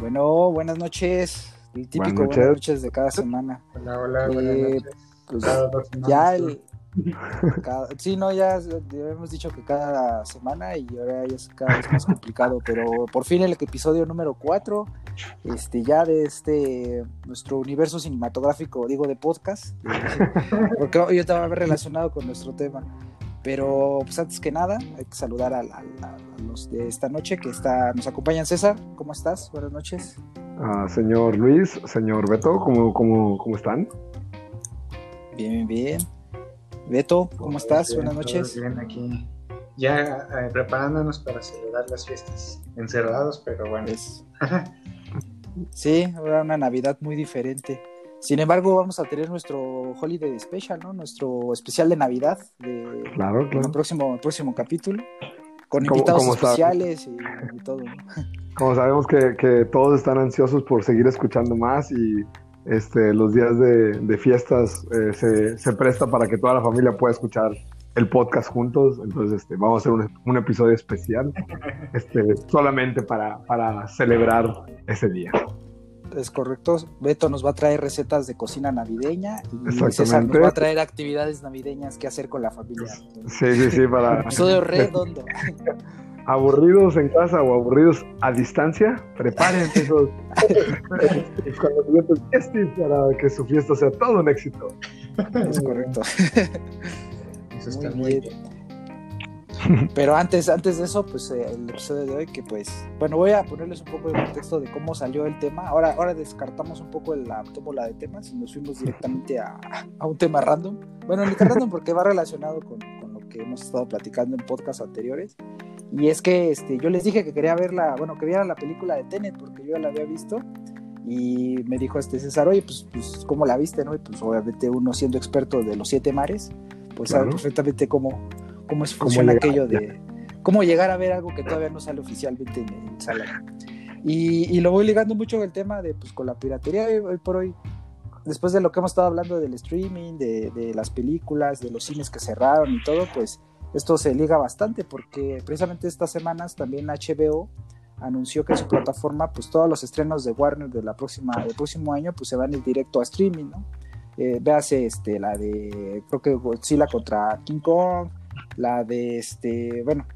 Bueno, buenas noches. El típico buenas noches, de cada semana. Hola, hola, buenas eh, noches. Pues, ya el. sí, no, ya, hemos dicho que cada semana y ahora ya es cada vez más complicado, pero por fin el episodio número 4, este, ya de este, nuestro universo cinematográfico, digo, de podcast, porque yo estaba relacionado con nuestro tema. Pero pues antes que nada, hay que saludar a, los de esta noche que está, nos acompañan. César, ¿cómo estás? Buenas noches. Ah, señor Luis, señor Beto, ¿cómo, cómo, cómo están? Bien, bien, bien. Beto, ¿cómo estás? Buenas noches. Bien, aquí ya eh, preparándonos para celebrar las fiestas. Encerrados, pero bueno. sí, ahora una Navidad muy diferente. Sin embargo, vamos a tener nuestro Holiday Special, ¿no? Nuestro especial de Navidad de claro, claro. el próximo, próximo capítulo, con invitados especiales y, todo. Como sabemos que, todos están ansiosos por seguir escuchando más y este, los días de, fiestas eh, se, presta para que toda la familia pueda escuchar el podcast juntos, entonces este, vamos a hacer un, un episodio especial este, solamente para, para celebrar ese día es correcto. Beto nos va a traer recetas de cocina navideña y César nos va a traer actividades navideñas que hacer con la familia. Sí, sí, sí, para... Episodio redondo. Aburridos en casa o aburridos a distancia, prepárense esos para que su fiesta sea todo un éxito. Es correcto. Eso está muy bien. Pero antes, antes de eso, pues eh, el episodio de hoy, que pues, bueno, voy a ponerles un poco de contexto de cómo salió el tema. Ahora, ahora descartamos un poco la tómbola de temas y nos fuimos directamente a, a un tema random. Bueno, ni random porque va relacionado con, con, lo que hemos estado platicando en podcasts anteriores. Y es que este, yo les dije que quería verla, bueno, que viera la película de Tenet porque yo ya la había visto. Y me dijo este César, oye, pues, pues ¿cómo la viste? No? Y pues obviamente uno siendo experto de los siete mares, pues sabe perfectamente cómo, cómo es funciona aquello de cómo llegar a ver algo que todavía no sale oficialmente en, sala. Y, lo voy ligando mucho el tema de pues con la piratería hoy, por hoy después de lo que hemos estado hablando del streaming, de, las películas, de los cines que cerraron y todo, pues esto se liga bastante porque precisamente estas semanas también HBO anunció que su plataforma, pues todos los estrenos de Warner de la próxima, del próximo año, pues se van en directo a streaming, ¿no? Eh, véase este, la de, creo que Godzilla contra King Kong, la de este, bueno,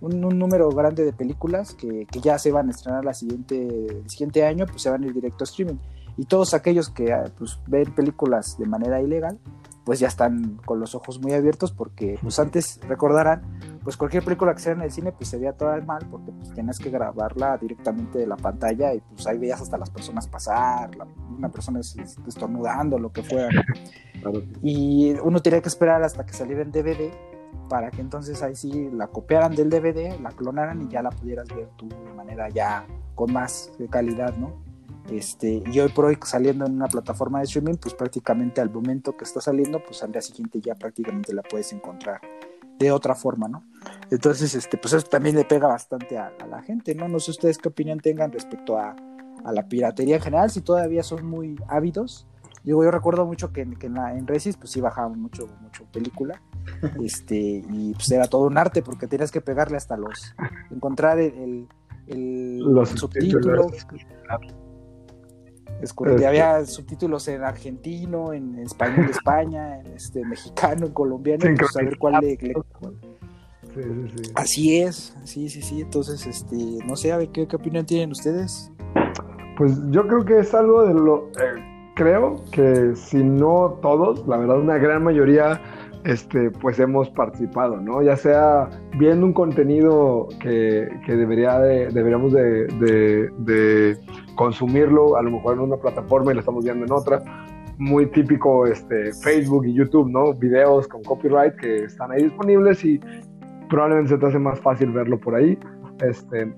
un, número grande de películas que, ya se van a estrenar la siguiente, el siguiente año, pues se van a ir directo a streaming. Y todos aquellos que ah, pues, ven películas de manera ilegal, pues ya están con los ojos muy abiertos porque pues antes recordarán pues cualquier película que sea en el cine pues se veía toda mal porque pues tenías que grabarla directamente de la pantalla y pues ahí veías hasta las personas pasar, una persona estornudando, lo que fuera. Y uno tenía que esperar hasta que saliera en DVD para que entonces ahí sí la copiaran del DVD, la clonaran y ya la pudieras ver tú de manera ya con más calidad, ¿no? Este, y hoy por hoy saliendo en una plataforma de streaming, pues prácticamente al momento que está saliendo, pues al día siguiente ya prácticamente la puedes encontrar de otra forma, ¿no? Entonces, este, pues eso también le pega bastante a, la gente, ¿no? No sé ustedes qué opinión tengan respecto a, a, la piratería en general, si todavía son muy ávidos. Digo, yo recuerdo mucho que, en, la, en Resis, pues sí bajaba mucho, mucho película este, y pues era todo un arte porque tenías que pegarle hasta los, encontrar el, el, los subtítulos. Este. había subtítulos en argentino, en español de España, en este mexicano, en colombiano, pues saber cuál le, Así es, sí, sí, sí. Entonces, este, no sé, a ver qué, opinión tienen ustedes. Pues yo creo que es algo de lo, eh, creo que si no todos, la verdad una gran mayoría este, pues hemos participado, ¿no? Ya sea viendo un contenido que, debería deberíamos de, consumirlo, a lo mejor en una plataforma y lo estamos viendo en otra. Muy típico este, Facebook y YouTube, ¿no? Videos con copyright que están ahí disponibles y probablemente se te hace más fácil verlo por ahí. Este,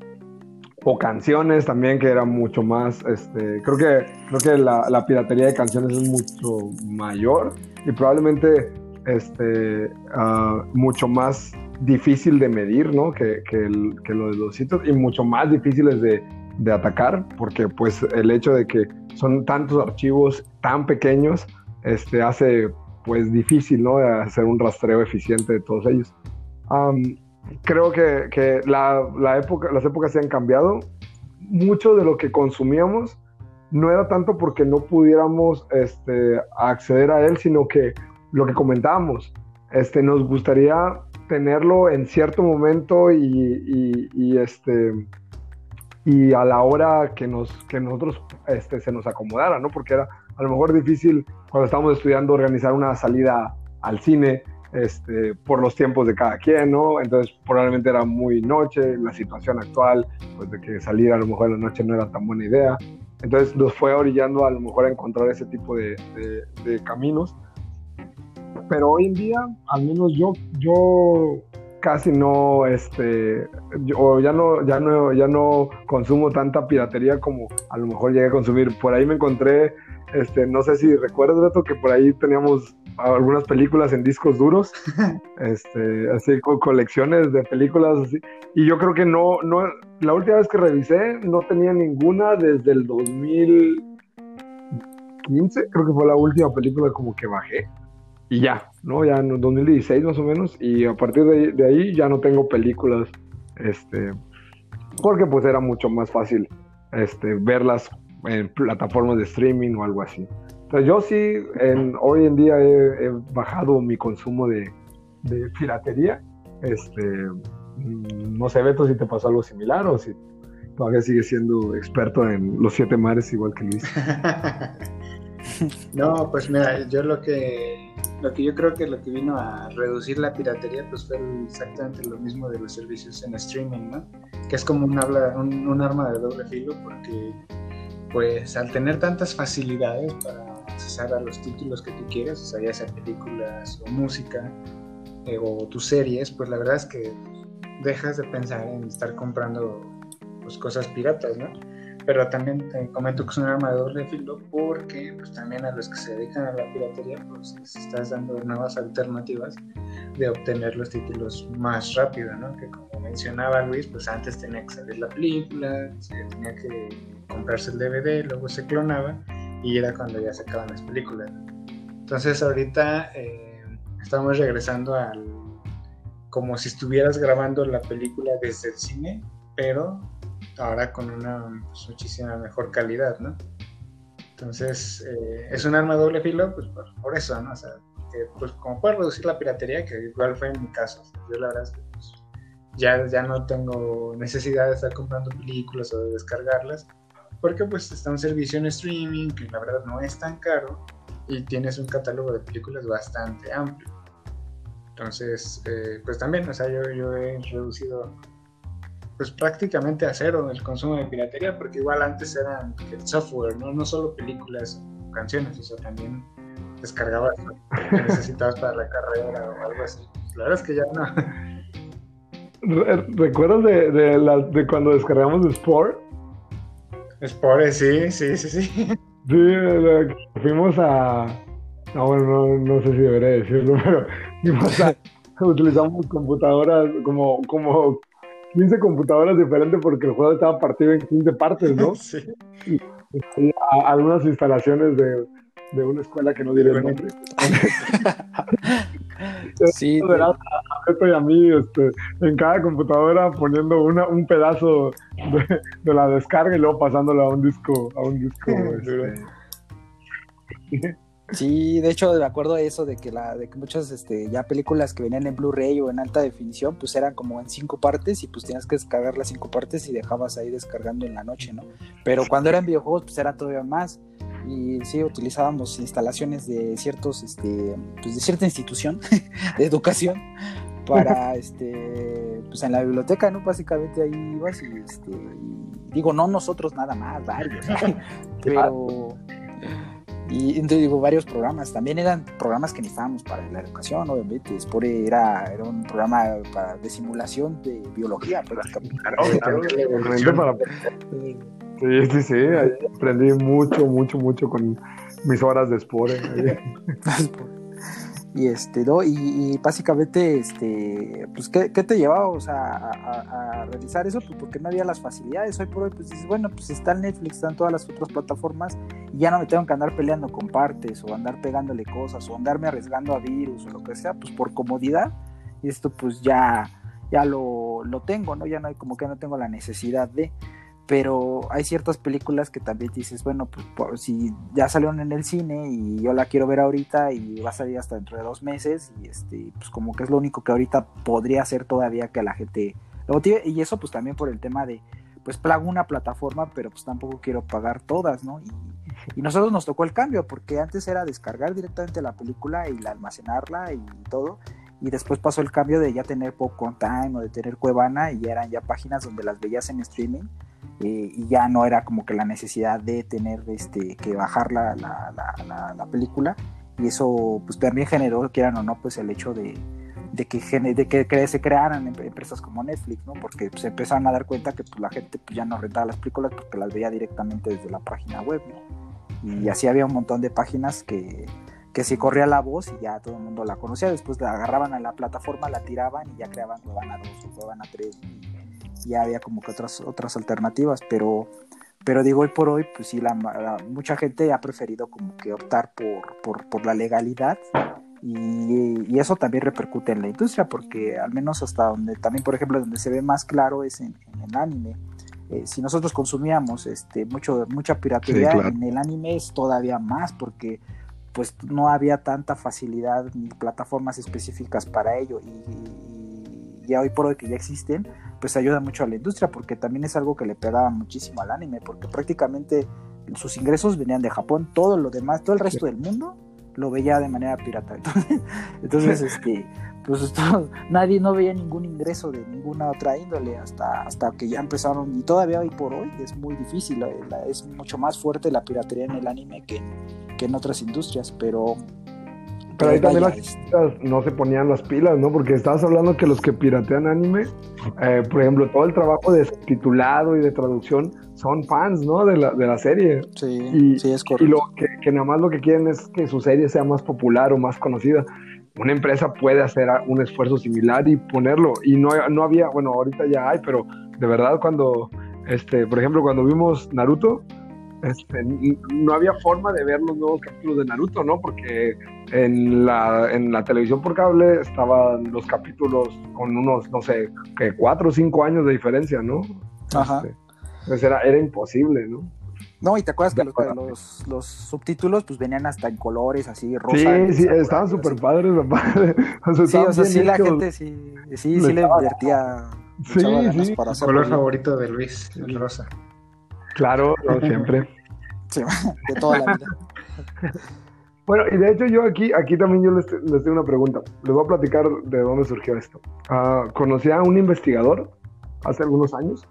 o canciones también que era mucho más este creo que creo que la, la, piratería de canciones es mucho mayor y probablemente este, ah, mucho más difícil de medir, ¿no? Que, que, lo de los sitios y mucho más difíciles de, de, atacar, porque pues el hecho de que son tantos archivos tan pequeños, este, hace pues difícil, ¿no? Hacer un rastreo eficiente de todos ellos. creo que, que la, la, época, las épocas se han cambiado. mucho de lo que consumíamos no era tanto porque no pudiéramos este, acceder a él, sino que lo que comentábamos, este, nos gustaría tenerlo en cierto momento y, este, y a la hora que, nos, que nosotros este, se nos acomodara, ¿no? Porque era a lo mejor difícil cuando estábamos estudiando organizar una salida al cine este, por los tiempos de cada quien, ¿no? Entonces probablemente era muy noche, la situación actual, pues de que salir a lo mejor en la noche no era tan buena idea. Entonces nos fue orillando a lo mejor a encontrar ese tipo de, de, caminos. Pero hoy en día, al menos yo, yo casi no, este, yo ya no, ya no, ya no consumo tanta piratería como a lo mejor llegué a consumir. Por ahí me encontré, este, no sé si recuerdas, Beto, que por ahí teníamos algunas películas en discos duros, este, así con colecciones de películas así. Y yo creo que no, no, la última vez que revisé no tenía ninguna desde el 2015, creo que fue la última película como que bajé. Y ya, ¿no? Ya en 2016 más o menos. Y a partir de, de ahí ya no tengo películas, este, porque pues era mucho más fácil este, verlas en plataformas de streaming o algo así yo sí, hoy en día he, bajado mi consumo de, piratería. Este, mm, no sé, Beto, si te pasó algo similar o si todavía sigues siendo experto en los siete mares igual que Luis. no, pues mira, yo lo que, lo que yo creo que lo que vino a reducir la piratería pues fue exactamente lo mismo de los servicios en streaming, ¿no? Que es como un, un, un arma de doble filo porque pues al tener tantas facilidades para accesar a los títulos que tú quieras, o sea, ya sea películas o música eh, o tus series, pues la verdad es que dejas de pensar en estar comprando pues, cosas piratas, ¿no? Pero también te comento que es un arma de doble filo porque pues también a los que se dedican a la piratería pues les estás dando nuevas alternativas de obtener los títulos más rápido, ¿no? Que como mencionaba Luis, pues antes tenía que salir la película, tenía que comprarse el DVD, luego se clonaba y era cuando ya se acaban las películas. Entonces ahorita eh, estamos regresando al como si estuvieras grabando la película desde el cine, pero ahora con una pues, muchísima mejor calidad, ¿no? Entonces eh, es un arma doble filo, pues por, eso, ¿no? O sea, que, pues como puede reducir la piratería, que igual fue en mi caso. yo la verdad es que pues, ya, ya no tengo necesidad de estar comprando películas o de descargarlas porque pues está un servicio en streaming que la verdad no es tan caro y tienes un catálogo de películas bastante amplio. Entonces, eh, pues también, o sea, yo, yo he reducido pues prácticamente a cero el consumo de piratería, porque igual antes eran el software, ¿no? No solo películas o canciones, o sea, también descargabas lo que necesitabas para la carrera o algo así. La verdad es que ya no. ¿Recuerdas de, de, de cuando descargamos Sport? Spore, sí, sí, sí, sí. Sí, fuimos a. No, bueno, no, sé si debería decirlo, pero fuimos a. utilizamos computadoras como, como 15 computadoras diferentes porque el juego estaba partido en 15 partes, ¿no? Sí. Y, algunas instalaciones de, de una escuela que no diré el nombre. sí, a y a mí este, en cada computadora poniendo una, un pedazo de, la descarga y luego pasándolo a un disco, a un disco. Este. Sí, de hecho, de acuerdo a eso de que la, de que muchas este, ya películas que venían en Blu-ray o en alta definición, pues eran como en cinco partes y pues tenías que descargar las cinco partes y dejabas ahí descargando en la noche, ¿no? Pero cuando eran videojuegos, pues era todavía más y sí utilizábamos instalaciones de ciertos este pues de cierta institución de educación para este pues en la biblioteca no básicamente ahí ibas y este digo no nosotros nada más varios pero y entonces digo varios programas. También eran programas que necesitábamos para la educación obviamente. Era era un programa de simulación de biología prácticamente. Sí, sí, sí, aprendí mucho, mucho, mucho con mis horas de Spore. y este, ¿no? Y, básicamente, este, pues, ¿qué, te llevaba sea, a, realizar eso? Pues porque no había las facilidades. Hoy por hoy, pues dices, bueno, pues está el Netflix, están todas las otras plataformas, y ya no me tengo que andar peleando con partes, o andar pegándole cosas, o andarme arriesgando a virus, o lo que sea, pues por comodidad, y esto pues ya, ya lo, lo tengo, ¿no? Ya no hay como que no tengo la necesidad de. Pero hay ciertas películas que también dices, bueno, pues si ya salieron en el cine y yo la quiero ver ahorita y va a salir hasta dentro de dos meses y este, pues como que es lo único que ahorita podría hacer todavía que la gente lo motive y eso pues también por el tema de, pues plago una plataforma, pero pues tampoco quiero pagar todas, ¿no? Y, y nosotros nos tocó el cambio porque antes era descargar directamente la película y la almacenarla y todo y después pasó el cambio de ya tener Popcorn Time o de tener Cuevana y ya eran ya páginas donde las veías en streaming eh, y ya no era como que la necesidad de tener este, que bajar la, la, la, película y eso pues también generó, quieran o no, pues el hecho de, de que, de que se crearan empresas como Netflix, ¿no? Porque se empezaron a dar cuenta que pues, la gente pues, ya no rentaba las películas porque las veía directamente desde la página web, Y así había un montón de páginas que, que se corría la voz y ya todo el mundo la conocía. Después la agarraban a la plataforma, la tiraban y ya creaban Cuevana 2 o Cuevana 3 ya había como que otras, otras alternativas, pero, pero digo, hoy por hoy, pues sí, la, mucha gente ha preferido como que optar por, por, la legalidad y, eso también repercute en la industria, porque al menos hasta donde, también por ejemplo, donde se ve más claro es en, el anime. Eh, si nosotros consumíamos este, mucho, mucha piratería, en el anime es todavía más, porque pues no había tanta facilidad ni plataformas específicas para ello y, ya hoy por hoy que ya existen pues ayuda mucho a la industria porque también es algo que le pegaba muchísimo al anime porque prácticamente sus ingresos venían de Japón, todo lo demás, todo el resto del mundo lo veía de manera pirata. Entonces, este, pues nadie no veía ningún ingreso de ninguna otra índole hasta, hasta que ya empezaron y todavía hoy por hoy es muy difícil, es mucho más fuerte la piratería en el anime que que en otras industrias, pero pero ahí también las no se ponían las pilas, ¿no? Porque estabas hablando que los que piratean anime, eh, por ejemplo, todo el trabajo de titulado y de traducción son fans, ¿no? De la, de la serie. Sí, y, sí, es correcto. Y lo que, que, nada más lo que quieren es que su serie sea más popular o más conocida. Una empresa puede hacer un esfuerzo similar y ponerlo. Y no, no había, bueno, ahorita ya hay, pero de verdad cuando, este, por ejemplo, cuando vimos Naruto, este, no había forma de ver los nuevos capítulos de Naruto, ¿no? Porque en la, en la televisión por cable estaban los capítulos con unos, no sé, que cuatro o cinco años de diferencia, ¿no? Ajá. Este, entonces era, era imposible, ¿no? No, y te acuerdas que los, los, subtítulos pues venían hasta en colores así, rosa. Sí, sí, estaban súper padres, papá. sí, o sea, sí la gente sí, sí, sí le invertía. Sí, sí. Para color favorito de Luis, el rosa. Claro, siempre. de toda la vida. Bueno, y de hecho yo aquí, aquí también yo les, tengo una pregunta. Les voy a platicar de dónde surgió esto. Uh, conocí a un investigador hace algunos años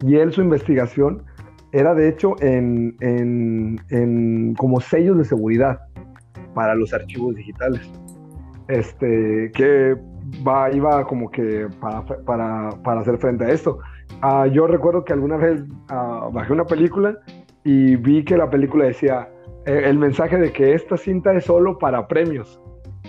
y él su investigación era de hecho en, en, en como sellos de seguridad para los archivos digitales. Este, que va, iba como que para, para, para hacer frente a esto. Uh, yo recuerdo que alguna vez uh, bajé una película y vi que la película decía eh, el mensaje de que esta cinta es solo para premios.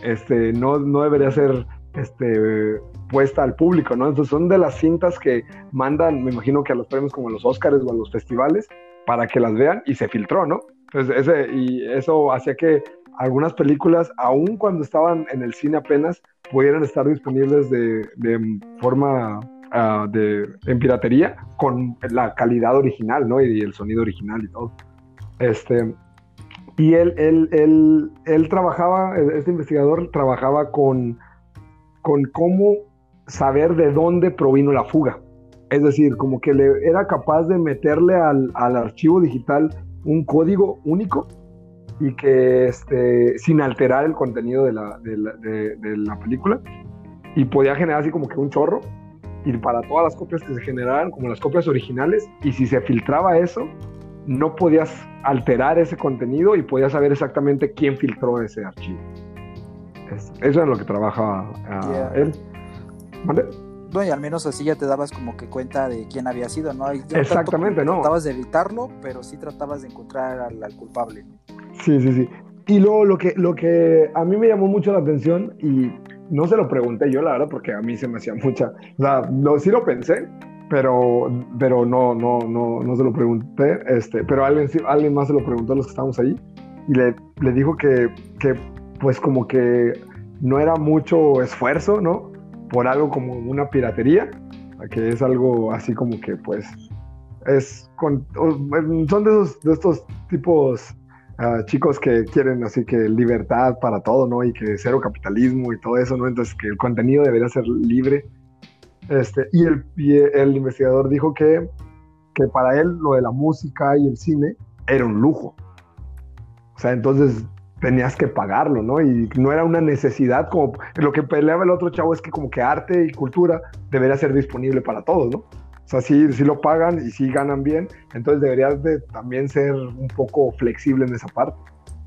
Este, no, no debería ser este, puesta al público, ¿no? Entonces son de las cintas que mandan, me imagino que a los premios como a los Oscars o a los festivales, para que las vean y se filtró, ¿no? Entonces, y eso hacía que algunas películas, aun cuando estaban en el cine apenas, pudieran estar disponibles de, de forma Ah, de, en piratería con la calidad original, ¿no? Y, el sonido original y todo. Este, y él, él, él, él trabajaba, este investigador trabajaba con, con cómo saber de dónde provino la fuga. Es decir, como que le era capaz de meterle al, al archivo digital un código único y que este, sin alterar el contenido de la, de la, de la película y podía generar así como que un chorro y para todas las copias que se generaran como las copias originales y si se filtraba eso no podías alterar ese contenido y podías saber exactamente quién filtró ese archivo. eso es lo que trabaja ah, él. ¿Vale? No, y al menos así ya te dabas como que cuenta de quién había sido, ¿no? Exactamente, ¿no? Tratabas de evitarlo, pero sí tratabas de encontrar al, al, culpable. Sí, sí, sí. Y luego lo que, lo que a mí me llamó mucho la atención y no se lo pregunté yo, la verdad, porque a mí se me hacía mucha. O sea, no, sí lo pensé, pero, pero no, no, no, no se lo pregunté. Este, pero alguien, alguien más se lo preguntó a los que estábamos ahí y le, le dijo que, que, pues, como que no era mucho esfuerzo, ¿no? Por algo como una piratería, que es algo así como que, pues, es con, son de, esos, de estos tipos chicos que quieren así que libertad para todo, ¿no? Y que cero capitalismo y todo eso, ¿no? Entonces que el contenido debería ser libre. Este, y, el, el investigador dijo que, que para él lo de la música y el cine era un lujo. O sea, entonces tenías que pagarlo, ¿no? Y no era una necesidad, como lo que peleaba el otro chavo es que como que arte y cultura debería ser disponible para todos, ¿no? O sea, sí, sí lo pagan y sí ganan bien, entonces deberías de también ser un poco flexible en esa parte.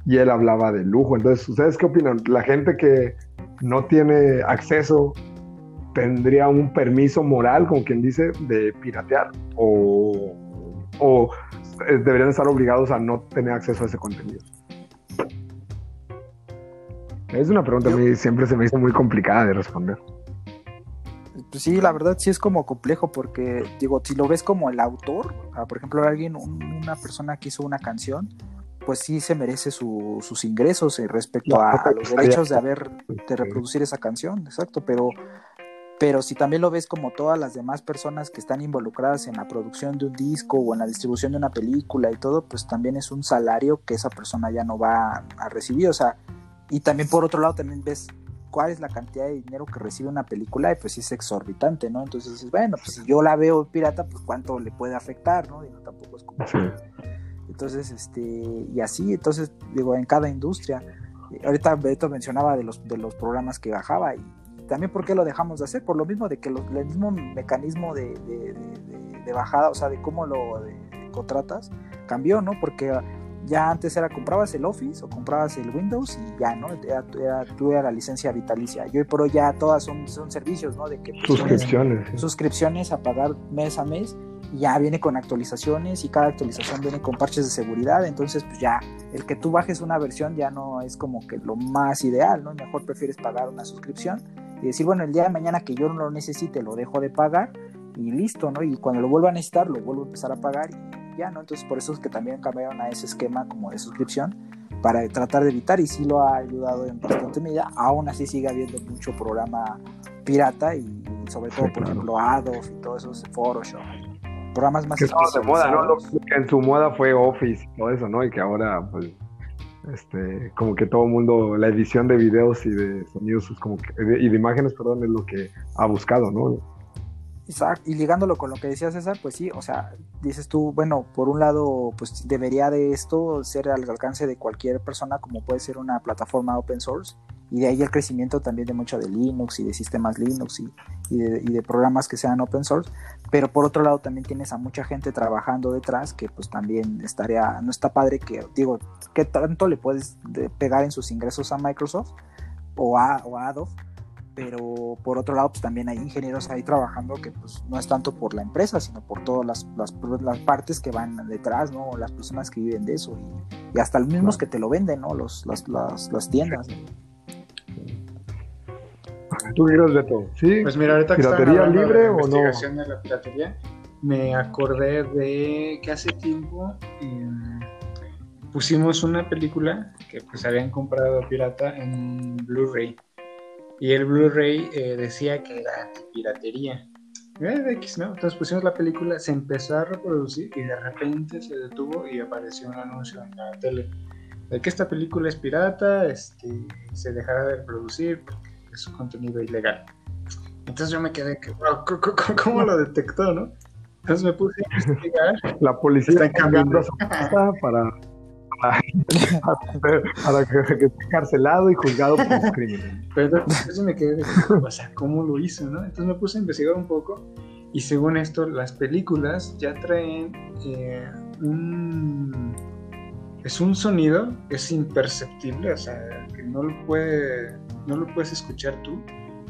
Y él hablaba de lujo, entonces, ¿ustedes qué opinan? ¿La gente que no tiene acceso tendría un permiso moral, como quien dice, de piratear? ¿O, o deberían estar obligados a no tener acceso a ese contenido? Es una pregunta que siempre se me hizo muy complicada de responder. Pues sí, la verdad sí es como complejo porque, digo, si lo ves como el autor, por ejemplo, alguien, una persona que hizo una canción, pues sí se merece sus ingresos eh, respecto a, los derechos de haber, de reproducir esa canción, exacto, pero, pero si también lo ves como todas las demás personas que están involucradas en la producción de un disco o en la distribución de una película y todo, pues también es un salario que esa persona ya no va a recibir, o sea, y también por otro lado también ves cuál es la cantidad de dinero que recibe una película y pues es exorbitante, ¿no? Entonces dices, bueno, pues si yo la veo pirata, pues cuánto le puede afectar, ¿no? Digo, tampoco es como... Entonces, este, y así, entonces, digo, en cada industria. Ahorita Beto mencionaba de los, de los programas que bajaba y, también por qué lo dejamos de hacer, por lo mismo de que el mismo mecanismo de, de, bajada, o sea, de cómo lo contratas, cambió, ¿no? Porque ya antes era comprabas el Office o comprabas el Windows y ya, ¿no? Era, era, la licencia vitalicia. Y hoy por hoy ya todas son, son servicios, ¿no? De que pues, suscripciones. Suscripciones a pagar mes a mes y ya viene con actualizaciones y cada actualización viene con parches de seguridad. Entonces, pues ya el que tú bajes una versión ya no es como que lo más ideal, ¿no? Mejor prefieres pagar una suscripción y decir, bueno, el día de mañana que yo no lo necesite, lo dejo de pagar y listo, ¿no? Y cuando lo vuelva a necesitar, lo vuelvo a empezar a pagar y ya, ¿no? Entonces por eso es que también cambiaron a ese esquema como de suscripción para tratar de evitar y sí lo ha ayudado en bastante medida. Aún así sigue habiendo mucho programa pirata y, sobre todo, por ejemplo, Adobe y todos esos Photoshop. Programas más que de moda, ¿no? que en su moda fue Office y todo eso, ¿no? Y que ahora, pues, este, como que todo el mundo, la edición de videos y de sonidos como y de imágenes, perdón, es lo que ha buscado, ¿no? Y ligándolo con lo que decía César, pues sí, o sea, dices tú, bueno, por un lado, pues debería de esto ser al alcance de cualquier persona, como puede ser una plataforma open source, y de ahí el crecimiento también de mucho de Linux y de sistemas Linux y, de, programas que sean open source, pero por otro lado también tienes a mucha gente trabajando detrás que pues también estaría, no está padre que, digo, ¿qué tanto le puedes pegar en sus ingresos a Microsoft o a, o a Adobe? Pero por otro lado pues también hay ingenieros ahí trabajando que pues no es tanto por la empresa sino por todas las, las, partes que van detrás no las personas que viven de eso y, hasta los mismos que te lo venden no los las, las, tiendas. Tú miras de todo sí pues mira ahorita que piratería libre o no de la piratería me acordé de que hace tiempo em, pusimos una película que pues habían comprado pirata en Blu-ray y el Blu-ray eh, decía que era piratería. Eh, X, ¿no? Entonces pusimos la película, se empezó a reproducir y de repente se detuvo y apareció un anuncio en la tele de que esta película es pirata, este, se dejará de reproducir porque es un contenido ilegal. Entonces yo me quedé que, ¿cómo, lo detectó, no? Entonces me puse a investigar. La policía está cambiando su casa para para, que, esté encarcelado y juzgado por los crímenes. Pero entonces me quedé o sea, ¿cómo lo hizo? ¿no? Entonces me puse a investigar un poco y según esto, las películas ya traen eh, un... Es un sonido que es imperceptible, o sea, que no lo, puede, no lo puedes escuchar tú,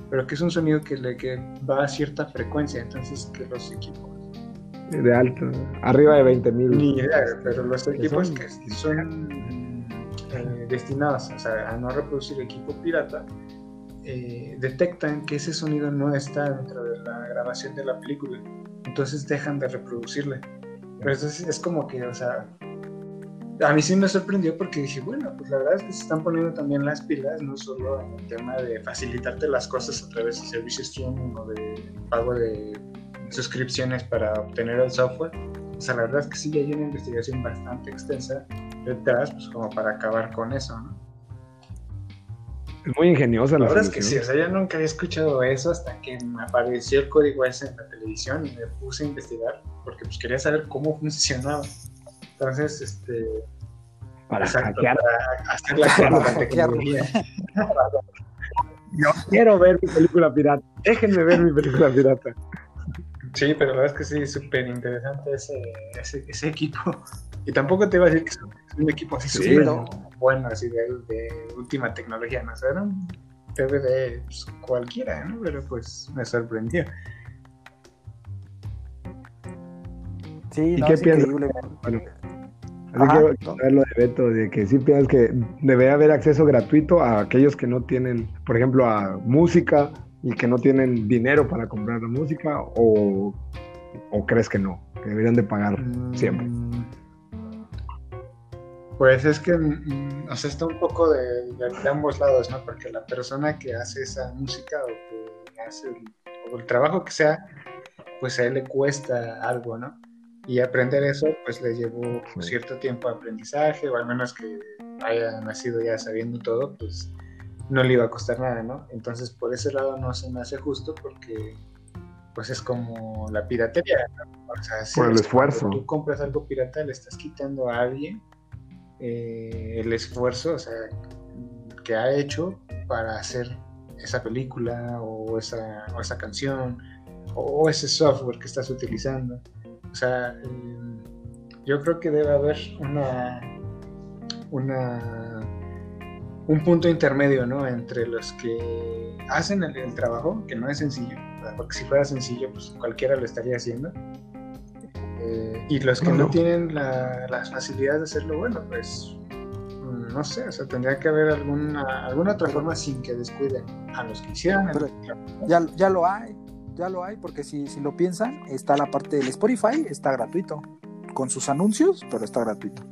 pero que es un sonido que, le, que va a cierta frecuencia, entonces que los equipos de alto, arriba de 20 mil. Ni idea, pero los equipos que son eh, destinados a no reproducir equipo pirata eh, detectan que ese sonido no está dentro de la grabación de la película, entonces dejan de reproducirle. Pero eso es, como que, o sea, a mí sí me sorprendió porque dije, bueno, pues la verdad es que se están poniendo también las pilas, no solo en el tema de facilitarte las cosas a través de servicios streaming o de pago de suscripciones para obtener el software, sea, la verdad es que sí hay una investigación bastante extensa detrás, pues como para acabar con eso, ¿no? Es muy ingeniosa la, la verdad es que sí, o sea, yo nunca había escuchado eso hasta que me apareció el código ese en la televisión y me puse a investigar porque pues quería saber cómo funcionaba. Entonces, este... Para hackear. Para hacer la, tecnología. Yo quiero ver mi película pirata. Déjenme ver mi película pirata. Sí, pero la verdad es que sí, súper interesante ese, ese, ese, equipo. Y tampoco te iba a decir que es un equipo así súper bueno, así de, de, última tecnología, ¿no? O sea, era un DVD pues, cualquiera, ¿no? Pero pues me sorprendió. Sí, ¿Y no, qué piensas? Bueno, así que ver lo de Beto, de que sí piensas que debe haber acceso gratuito a aquellos que no tienen, por ejemplo, a música y que no tienen dinero para comprar la música o, o crees que no, que deberían de pagar siempre? Mm, pues es que, mm, o sea, está un poco de, de, ambos lados, ¿no? Porque la persona que hace esa música o que hace el, o el trabajo que sea, pues a él le cuesta algo, ¿no? Y aprender eso, pues le llevó cierto tiempo de aprendizaje, o al menos que haya nacido ya sabiendo todo, pues no le iba a costar nada, ¿no? Entonces, por ese lado no se me hace justo porque, pues es como la piratería, ¿no? O sea, si por el esfuerzo. tú compras algo pirata, le estás quitando a alguien eh, el esfuerzo, o sea, que ha hecho para hacer esa película o esa, o esa canción o ese software que estás utilizando. O sea, eh, yo creo que debe haber una, una un punto intermedio, ¿no? Entre los que hacen el, trabajo, que no es sencillo, porque si fuera sencillo, pues cualquiera lo estaría haciendo. Eh, y los que no, tienen la, las facilidades de hacerlo, bueno, pues mm, no sé, o sea, tendría que haber alguna, alguna otra forma sin que descuiden a los que hicieron. ya, ya lo hay, ya lo hay, porque si, si lo piensan, está la parte del Spotify, está gratuito, con sus anuncios, pero está gratuito.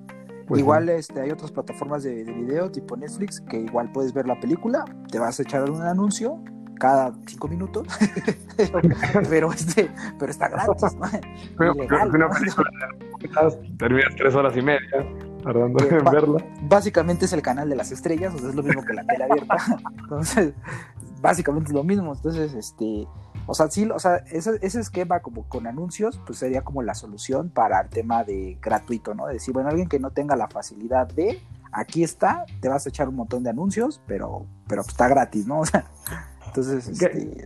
Pues igual este, hay otras plataformas de, video tipo Netflix que igual puedes ver la película, te vas a echar un anuncio cada cinco minutos, pero este, pero está gratis, ¿no? Pero, una película terminas tres horas y media tardando en verla. Básicamente es el canal de las estrellas, o sea, es lo mismo que la tele abierta. Entonces, básicamente es lo mismo. Entonces, este, o sea, sí, o sea, ese, ese, esquema como con anuncios, pues sería como la solución para el tema de gratuito, ¿no? De decir, bueno, alguien que no tenga la facilidad de, aquí está, te vas a echar un montón de anuncios, pero, pero pues está gratis, ¿no? O sea, entonces, este...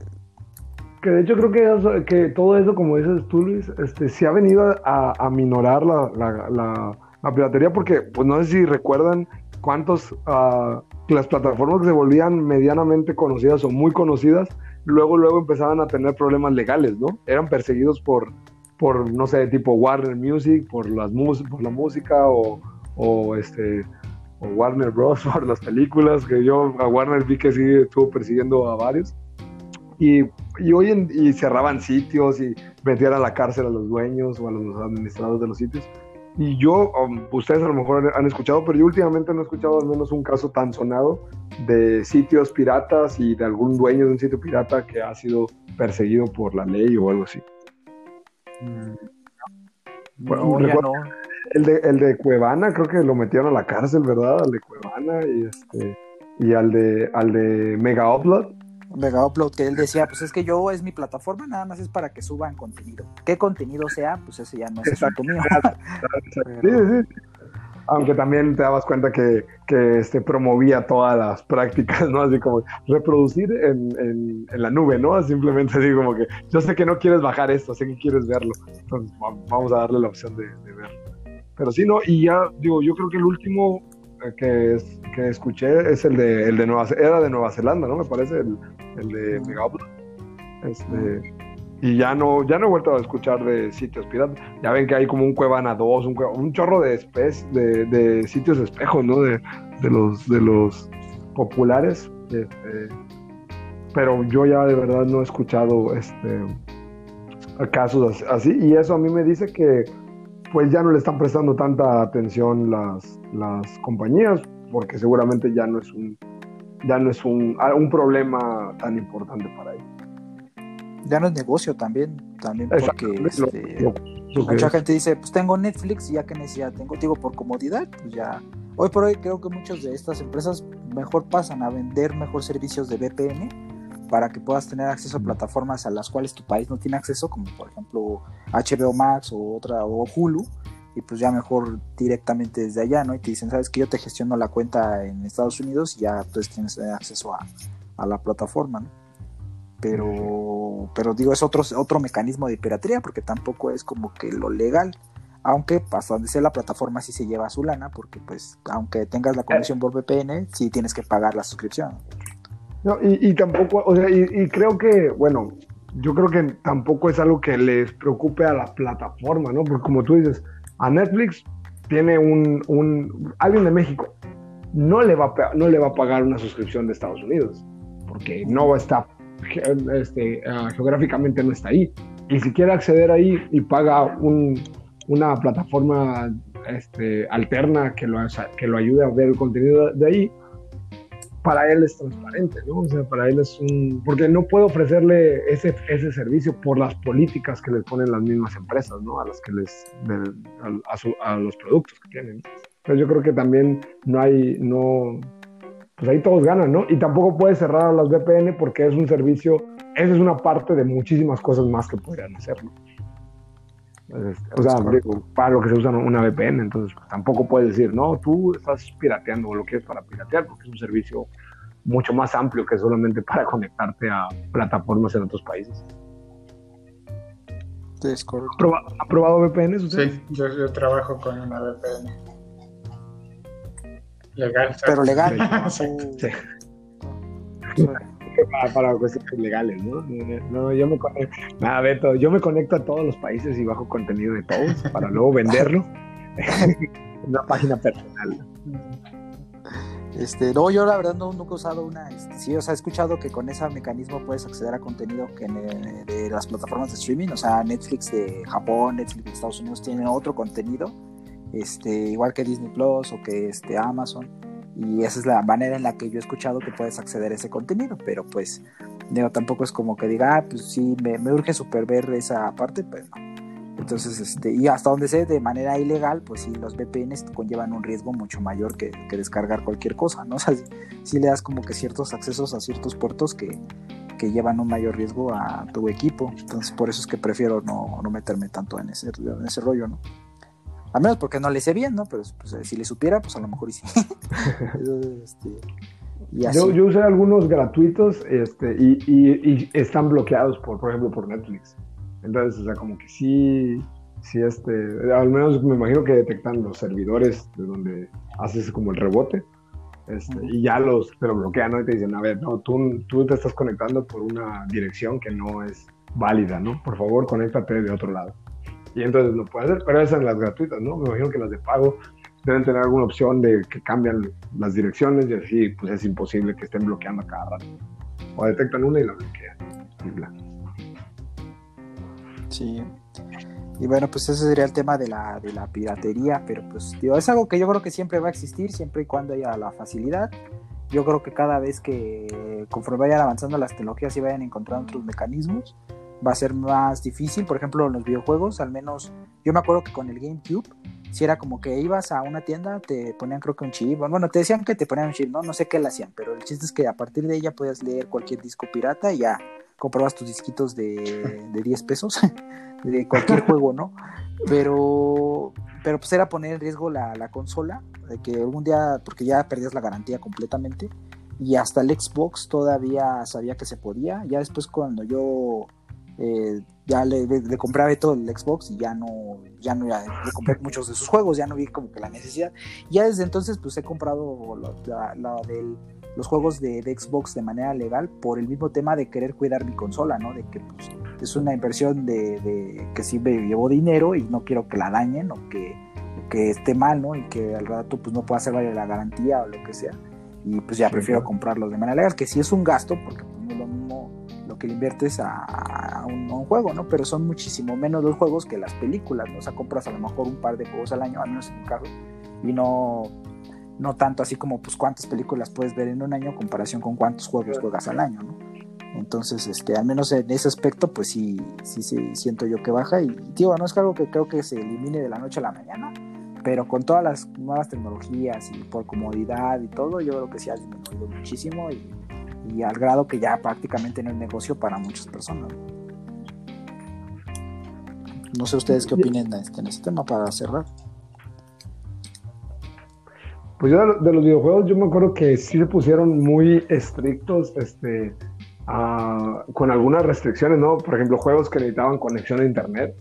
Que de hecho creo que, que todo eso, como dices tú, Luis, este, sí ha venido a, a minorar la, la, la, piratería, porque, pues no sé si recuerdan cuántos, uh, las plataformas que se volvían medianamente conocidas o muy conocidas, luego, luego empezaban a tener problemas legales, ¿no? Eran perseguidos por, por no sé, tipo Warner Music, por, las por la música o, o, este, o Warner Bros. por las películas, que yo a Warner vi que sí estuvo persiguiendo a varios. Y, y hoy en, y cerraban sitios y metían a la cárcel a los dueños o a los administradores de los sitios. Y yo, um, ustedes a lo mejor han escuchado, pero yo últimamente no he escuchado al menos un caso tan sonado de sitios piratas y de algún dueño de un sitio pirata que ha sido perseguido por la ley o algo así. Mm. Bueno, el, de, el de Cuevana, creo que lo metieron a la cárcel, ¿verdad? Al de Cuevana y, este, y al de, al de Mega Upload Mega Upload, que él decía, pues es que yo es mi plataforma, nada más es para que suban contenido. ¿Qué contenido sea? Pues ese ya no es asunto mío. sí, sí. Aunque también te dabas cuenta que, que este, promovía todas las prácticas, ¿no? Así como reproducir en, en, en, la nube, ¿no? Simplemente así como que yo sé que no quieres bajar esto, sé que quieres verlo. Entonces vamos a darle la opción de, de verlo. Pero sí, ¿no? Y ya, digo, yo creo que el último que, que escuché es el de, el de Nueva era de Nueva Zelanda, ¿no? Me parece el, el de Megaupload. Este, y ya no, ya no he vuelto a escuchar de sitios piratas. Ya ven que hay como un Cuevana 2, un, un chorro de, de, de, sitios de espejo, ¿no? De, de, los, de los populares. Este, pero yo ya de verdad no he escuchado este, casos así. Y eso a mí me dice que pues ya no le están prestando tanta atención las, las compañías, porque seguramente ya no es un, ya no es un, un problema tan importante para ellos. Ya no es negocio también, también porque este, mucha gente dice, pues tengo Netflix y ya que necesidad tengo, digo, por comodidad, pues ya. Hoy por hoy creo que muchas de estas empresas mejor pasan a vender mejor servicios de VPN para que puedas tener acceso a plataformas a las cuales tu país no tiene acceso, como por ejemplo HBO Max o otra o Hulu, y pues ya mejor directamente desde allá, ¿no? Y te dicen, sabes que yo te gestiono la cuenta en Estados Unidos y ya pues tienes acceso a, a la plataforma, ¿no? Pero, pero digo, es otro, otro mecanismo de piratería porque tampoco es como que lo legal. Aunque hasta donde sea la plataforma sí se lleva su lana, porque pues aunque tengas la conexión por VPN, sí tienes que pagar la suscripción. No, y, tampoco, o sea, y, creo que, bueno, yo creo que tampoco es algo que les preocupe a la plataforma, ¿no? Porque como tú dices, a Netflix tiene un, alguien de México no le va a, no le va a pagar una suscripción de Estados Unidos porque no está este, ah, geográficamente no está ahí. Y si quiere acceder ahí y paga una plataforma este, alterna que lo, que lo ayude a ver el contenido de ahí, para él es transparente, ¿no? O sea, para él es un... Porque no puede ofrecerle ese, ese servicio por las políticas que le ponen las mismas empresas, ¿no? A las que les... a, a, los productos que tienen. Pero yo creo que también no hay... No, pues ahí todos ganan, ¿no? Y tampoco puedes cerrar a las VPN porque es un servicio, esa es una parte de muchísimas cosas más que podrían hacer, ¿no? O sea, para lo que se usa una VPN, entonces tampoco puedes decir, no, tú estás pirateando o lo quieres para piratear, porque es un servicio mucho más amplio que solamente para conectarte a plataformas en otros países. Es correcto. ¿Ha probado VPN? Usted? Sí, yo trabajo con una VPN. Legal. Pero legal. Para, cuestiones legales, ¿no? No, yo me conecto, yo me conecto a todos los países y bajo contenido de todos para luego venderlo. una página personal. Este, no, yo la verdad no, nunca he usado una. Este, sí, o sea, he escuchado que con ese mecanismo puedes acceder a contenido que de las plataformas de streaming, o sea, Netflix de Japón, Netflix de Estados Unidos tienen otro contenido este, igual que Disney Plus o que este, Amazon. Y esa es la manera en la que yo he escuchado que puedes acceder a ese contenido, pero pues digo, tampoco es como que diga, ah, pues sí, me, urge super ver esa parte, pues no. Entonces, este, y hasta donde sé, de manera ilegal, pues sí, los VPNs conllevan un riesgo mucho mayor que, descargar cualquier cosa, ¿no? O sea, sí, le das como que ciertos accesos a ciertos puertos que, que, llevan un mayor riesgo a tu equipo. Entonces, por eso es que prefiero no, no meterme tanto en ese, en ese rollo, ¿no? A menos porque no le sé bien, ¿no? Pero pues, eh, si le supiera, pues a lo mejor sí. Este, yo, yo, usé algunos gratuitos este, y, y, están bloqueados, por, por ejemplo, por Netflix. Entonces, o sea, como que sí, sí, este, al menos me imagino que detectan los servidores de donde haces como el rebote. Este, y ya los te lo bloquean ¿no? y te dicen, a ver, no, tú, tú te estás conectando por una dirección que no es válida, ¿no? Por favor, conéctate de otro lado y entonces lo puede hacer, pero esas son las gratuitas, ¿no? Me imagino que las de pago deben tener alguna opción de que cambian las direcciones y así pues es imposible que estén bloqueando a cada rato. O detectan una y la bloquean. Sí. Y bueno, pues ese sería el tema de la, de la piratería, pero pues digo, es algo que yo creo que siempre va a existir, siempre y cuando haya la facilidad. Yo creo que cada vez que conforme vayan avanzando las tecnologías y vayan encontrando otros mecanismos, va a ser más difícil. Por ejemplo, en los videojuegos, al menos yo me acuerdo que con el GameCube, si era como que ibas a una tienda, te ponían creo que un chip. Bueno, te decían que te ponían un chip, ¿no? No sé qué le hacían, pero el chiste es que a partir de ella podías leer cualquier disco pirata y ya comprabas tus disquitos de, de 10 pesos de cualquier juego, ¿no? Pero, pero pues era poner en riesgo la, la consola, de que algún día, porque ya perdías la garantía completamente. Y hasta el Xbox todavía sabía que se podía. Ya después cuando yo eh, ya le, compraba todo el Xbox y ya no, ya no le compré muchos de sus juegos, ya no vi como que la necesidad. Ya desde entonces pues he comprado la, los juegos de, Xbox de manera legal por el mismo tema de querer cuidar mi consola, ¿no? De que pues, es una inversión de, que sí me llevó dinero y no quiero que la dañen o que, que esté mal, ¿no? Y que al rato pues no pueda hacer valer la garantía o lo que sea. Y pues ya prefiero comprarlos de manera legal, que sí es un gasto porque pues, no es lo mismo que le inviertes a, un, juego, ¿no? Pero son muchísimo menos los juegos que las películas, ¿no? O sea, compras a lo mejor un par de juegos al año, al menos en mi caso, y no, no tanto así como, pues, cuántas películas puedes ver en un año en comparación con cuántos juegos juegas al año, ¿no? Entonces, este, al menos en ese aspecto, pues sí, sí, sí siento yo que baja. Y, tío, no es algo que creo que se elimine de la noche a la mañana, pero con todas las nuevas tecnologías y por comodidad y todo, yo creo que sí ha disminuido muchísimo y, y al grado que ya prácticamente no es negocio para muchas personas. No sé ustedes qué opinen este, en este tema para cerrar. Pues yo de, los videojuegos, yo me acuerdo que sí se pusieron muy estrictos, este, con algunas restricciones, ¿no? Por ejemplo, juegos que necesitaban conexión a internet,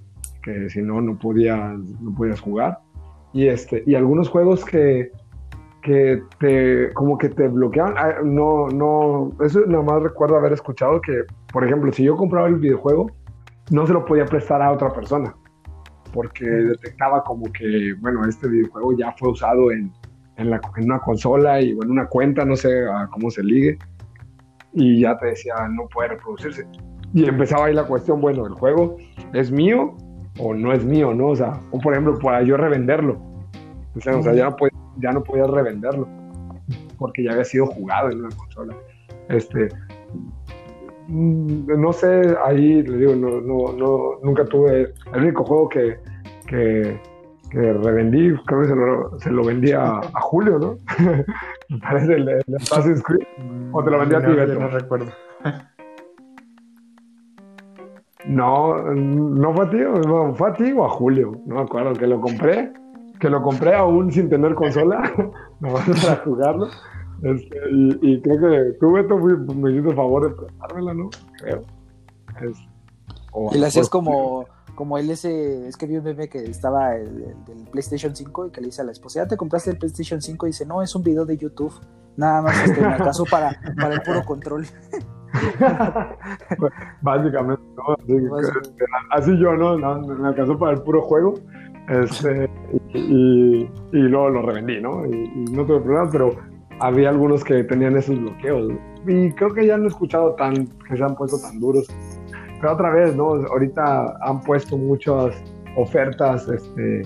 que si no, no podías, no podías jugar. Y, este, y algunos juegos que, que te, como que te bloqueaban. Ah, no, no, eso nada más recuerdo haber escuchado que, por ejemplo, si yo compraba el videojuego, no se lo podía prestar a otra persona, porque detectaba como que, bueno, este videojuego ya fue usado en, en, la, en una consola y en una cuenta, no sé cómo se ligue, y ya te decía, no puede reproducirse. Y empezaba ahí la cuestión, bueno, ¿el juego es mío o no es mío, no? O sea, o por ejemplo, para yo revenderlo. O sea, o sea ya, no ya no podía revenderlo, porque ya había sido jugado en una consola. Este, Mm, no sé, ahí le digo, no, no, no, nunca tuve. El único juego que, que, que revendí, creo que se lo, se lo vendí a, a Julio, ¿no? Me parece el, el Assassin's Creed. O te lo vendí a ti, no, no recuerdo. No, no fue a ti, fue a ti o a Julio, no me acuerdo, que lo compré, que lo compré aún sin tener consola, nomás para jugarlo. Este, y, creo que tú, Beto, me hiciste el favor de prestármela, ¿no? Creo. y le hacías como, como él ese, es que vi un bebé que estaba el, del PlayStation 5 y que le dice a la esposa, ¿ya te compraste el PlayStation 5? Y dice, no, es un video de YouTube, nada más este, me acaso para, para el puro control. Básicamente, ¿no? Así, yo, ¿no? Me alcanzó para el puro juego. Este, y, y, luego lo revendí, ¿no? Y, y no tuve problema, pero había algunos que tenían esos bloqueos. Y creo que ya no he escuchado tan, que se han puesto tan duros. Pero otra vez, ¿no? Ahorita han puesto muchas ofertas este,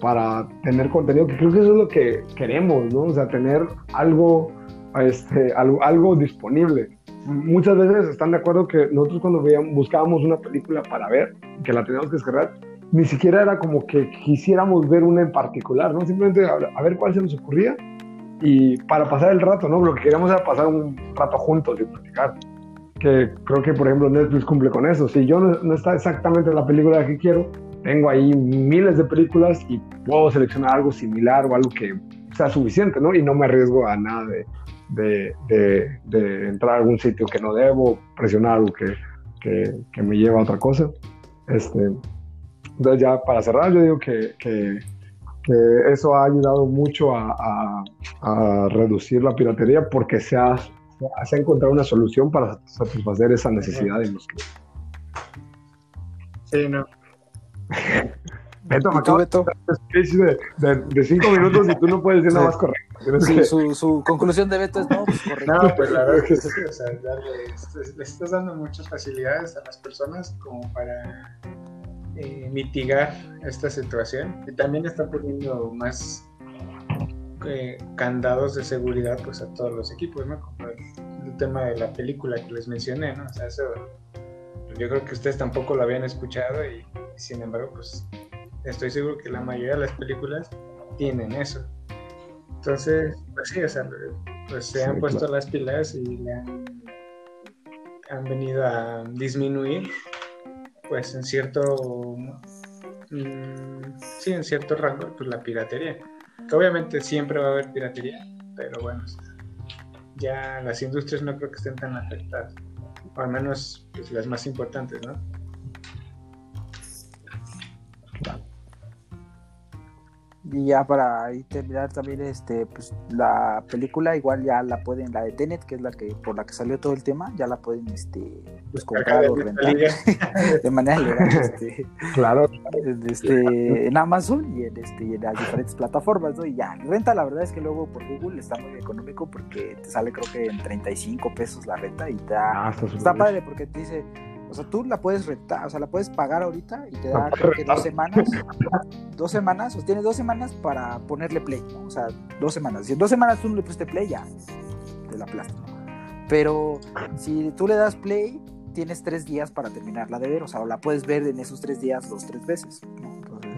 para tener contenido, que creo que eso es lo que queremos, ¿no? O sea, tener algo, este, algo, disponible. Muchas veces están de acuerdo que nosotros cuando veíamos, buscábamos una película para ver, que la teníamos que descargar, ni siquiera era como que quisiéramos ver una en particular, ¿no? Simplemente a ver cuál se nos ocurría y para pasar el rato, ¿no? Lo que queríamos era pasar un rato juntos y platicar. Que creo que, por ejemplo, Netflix cumple con eso. Si yo no, está exactamente la película que quiero, tengo ahí miles de películas y puedo seleccionar algo similar o algo que sea suficiente, ¿no? Y no me arriesgo a nada de, de, de, entrar a algún sitio que no debo, presionar algo que, que, que, me lleva a otra cosa. Este, entonces, ya para cerrar, yo digo que, que que eso ha ayudado mucho a, reducir la piratería porque se ha, se ha, encontrado una solución para satisfacer esa necesidad de los Sí, no. Beto, me acabo Beto? De, de, de, cinco minutos y tú no puedes decir nada más correcto. Sí, su, su, conclusión de Beto es no, pues correcto. No, pues la verdad es que o sea, le estás dando muchas facilidades a las personas como para eh, mitigar esta situación y también está poniendo más eh, candados de seguridad pues a todos los equipos, ¿no? Como el, tema de la película que les mencioné, ¿no? O sea, eso yo creo que ustedes tampoco lo habían escuchado y, sin embargo pues estoy seguro que la mayoría de las películas tienen eso. Entonces, pues sí, o sea, pues se han puesto las pilas y le han, han venido a disminuir pues en cierto mm, sí en cierto rango pues la piratería. Que obviamente siempre va a haber piratería pero bueno ya las industrias no creo que estén tan afectadas. Al menos pues, las más importantes no Y ya para ahí terminar también este pues la película igual ya la pueden la de Tenet que es la que por la que salió todo el tema ya la pueden este pues comprar o rentar de manera legal este, claro. este, en Amazon y en este en las diferentes plataformas ¿no? y ya renta la verdad es que luego por Google está muy económico porque te sale creo que en 35 pesos la renta y te da, ah, está padre porque te dice o sea, tú la puedes rentar, o sea, la puedes pagar ahorita y te da creo que dos semanas. dos semanas, o tienes dos semanas para ponerle play, ¿no? O sea, dos semanas. Si en dos semanas tú no le pusiste play, ya te la aplastas, Pero si tú le das play, tienes tres días para terminarla de ver, o sea, la puedes ver en esos tres días dos, tres veces.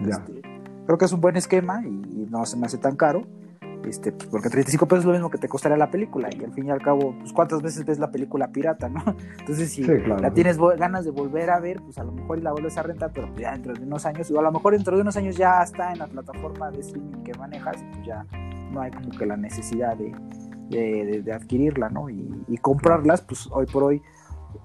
Este, creo que es un buen esquema y, no se me hace tan caro. Este, pues, porque 35 pesos es lo mismo que te costaría la película y al fin y al cabo, pues cuántas veces ves la película pirata, ¿no? Entonces si la tienes ganas de volver a ver, pues a lo mejor la vuelves a rentar, pero ya dentro de unos años, o a lo mejor dentro de unos años ya está en la plataforma de streaming que manejas, pues ya no hay como que la necesidad de, de, adquirirla, ¿no? Y, y, comprarlas, pues hoy por hoy,